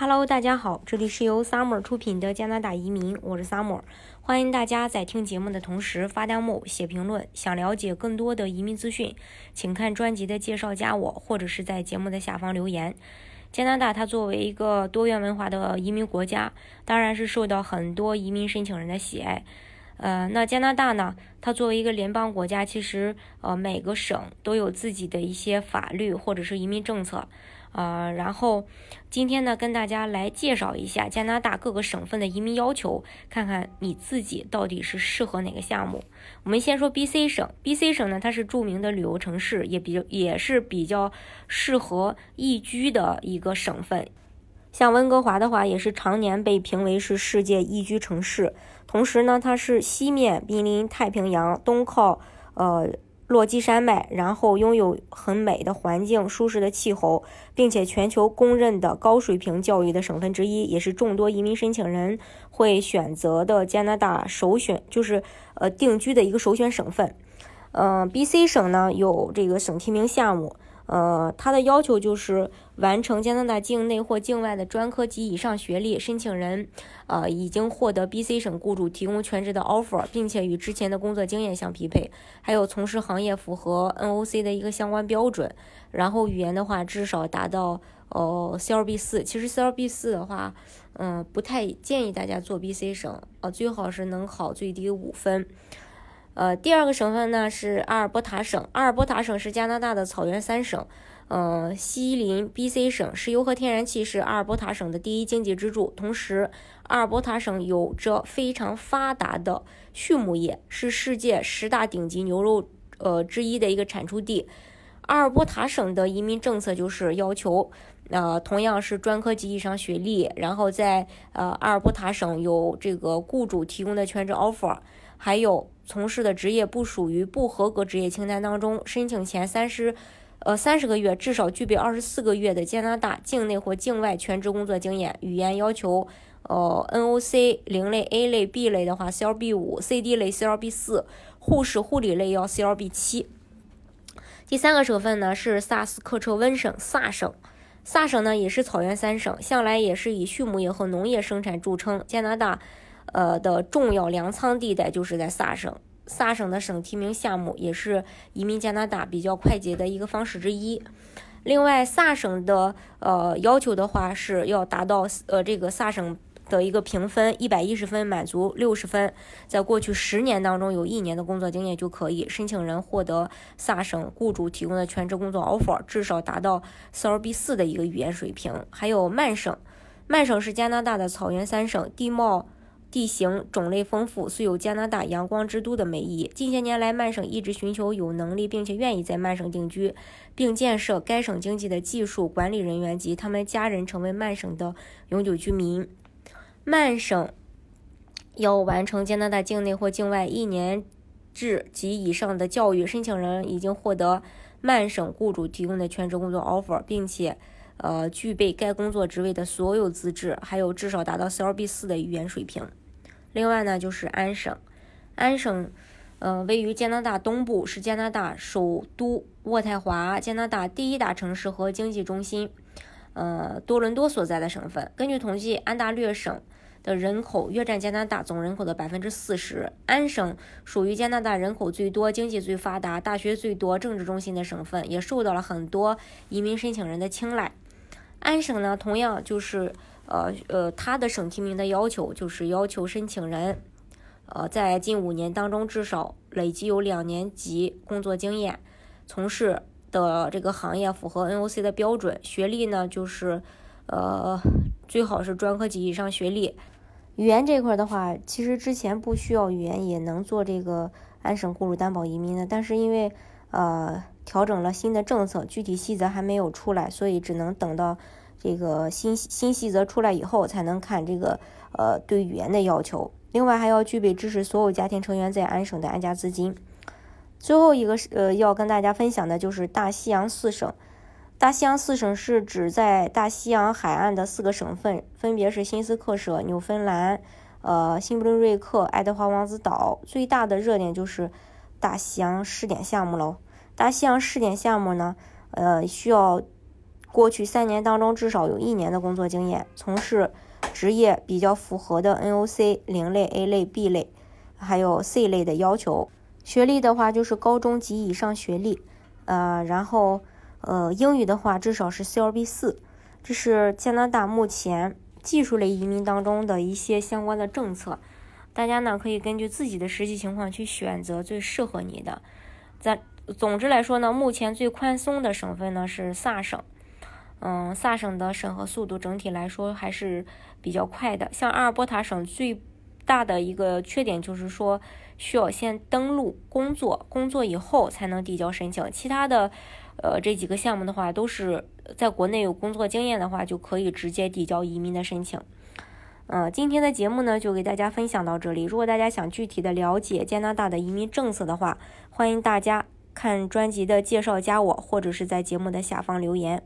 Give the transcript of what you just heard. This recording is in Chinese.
Hello，大家好，这里是由 Summer 出品的加拿大移民，我是 Summer，欢迎大家在听节目的同时发弹幕、写评论。想了解更多的移民资讯，请看专辑的介绍，加我，或者是在节目的下方留言。加拿大它作为一个多元文化的移民国家，当然是受到很多移民申请人的喜爱。呃，那加拿大呢，它作为一个联邦国家，其实呃每个省都有自己的一些法律或者是移民政策。呃，然后今天呢，跟大家来介绍一下加拿大各个省份的移民要求，看看你自己到底是适合哪个项目。我们先说 B.C 省，B.C 省呢，它是著名的旅游城市，也比较也是比较适合宜居的一个省份。像温哥华的话，也是常年被评为是世界宜居城市。同时呢，它是西面濒临太平洋，东靠呃。落基山脉，然后拥有很美的环境、舒适的气候，并且全球公认的高水平教育的省份之一，也是众多移民申请人会选择的加拿大首选，就是呃定居的一个首选省份。嗯，B.C 省呢有这个省提名项目。呃，它的要求就是完成加拿大境内或境外的专科及以上学历，申请人呃已经获得 B.C 省雇主提供全职的 offer，并且与之前的工作经验相匹配，还有从事行业符合 N.O.C 的一个相关标准。然后语言的话，至少达到呃 C.L.B 四。其实 C.L.B 四的话，嗯，不太建议大家做 B.C 省，呃，最好是能考最低五分。呃，第二个省份呢是阿尔伯塔省。阿尔伯塔省是加拿大的草原三省，呃，西邻 B.C 省，石油和天然气是阿尔伯塔省的第一经济支柱。同时，阿尔伯塔省有着非常发达的畜牧业，是世界十大顶级牛肉呃之一的一个产出地。阿尔伯塔省的移民政策就是要求，呃，同样是专科及以上学历，然后在呃阿尔伯塔省有这个雇主提供的全职 offer。还有从事的职业不属于不合格职业清单当中，申请前三十，呃三十个月至少具备二十四个月的加拿大境内或境外全职工作经验。语言要求，呃 N.O.C 零类 A 类 B 类的话 C.L.B 五，C.D 类 C.L.B 四，护士护理类要 C.L.B 七。第三个省份呢是萨斯克彻温省萨省，萨省呢也是草原三省，向来也是以畜牧业和农业生产著称。加拿大。呃的重要粮仓地带就是在萨省，萨省的省提名项目也是移民加拿大比较快捷的一个方式之一。另外，萨省的呃要求的话是要达到呃这个萨省的一个评分一百一十分，满足六十分，在过去十年当中有一年的工作经验就可以。申请人获得萨省雇主提供的全职工作 offer，至少达到 CLB 四的一个语言水平。还有曼省，曼省是加拿大的草原三省，地貌。地形种类丰富，素有加拿大阳光之都的美誉。近些年来，曼省一直寻求有能力并且愿意在曼省定居，并建设该省经济的技术管理人员及他们家人成为曼省的永久居民。曼省要完成加拿大境内或境外一年制及以上的教育，申请人已经获得曼省雇主提供的全职工作 offer，并且。呃，具备该工作职位的所有资质，还有至少达到 CLB 四的语言水平。另外呢，就是安省，安省，呃，位于加拿大东部，是加拿大首都渥太华、加拿大第一大城市和经济中心，呃，多伦多所在的省份。根据统计，安大略省的人口约占加拿大总人口的百分之四十。安省属于加拿大人口最多、经济最发达、大学最多、政治中心的省份，也受到了很多移民申请人的青睐。安省呢，同样就是呃呃，它的省提名的要求就是要求申请人，呃，在近五年当中至少累计有两年级工作经验，从事的这个行业符合 N.O.C 的标准，学历呢就是呃最好是专科及以上学历。语言这块的话，其实之前不需要语言也能做这个安省雇主担保移民的，但是因为呃。调整了新的政策，具体细则还没有出来，所以只能等到这个新新细则出来以后，才能看这个呃对语言的要求。另外还要具备支持所有家庭成员在安省的安家资金。最后一个是呃要跟大家分享的就是大西洋四省。大西洋四省是指在大西洋海岸的四个省份，分别是新斯克舍、纽芬兰、呃新布伦瑞克、爱德华王子岛。最大的热点就是大西洋试点项目喽。大西洋试点项目呢，呃，需要过去三年当中至少有一年的工作经验，从事职业比较符合的 NOC 零类、A 类、B 类，还有 C 类的要求。学历的话就是高中及以上学历，呃，然后呃英语的话至少是 CLB 四。这是加拿大目前技术类移民当中的一些相关的政策，大家呢可以根据自己的实际情况去选择最适合你的。在总之来说呢，目前最宽松的省份呢是萨省，嗯，萨省的审核速度整体来说还是比较快的。像阿尔伯塔省最大的一个缺点就是说，需要先登录工作，工作以后才能递交申请。其他的，呃，这几个项目的话，都是在国内有工作经验的话，就可以直接递交移民的申请。嗯，今天的节目呢，就给大家分享到这里。如果大家想具体的了解加拿大的移民政策的话，欢迎大家看专辑的介绍，加我，或者是在节目的下方留言。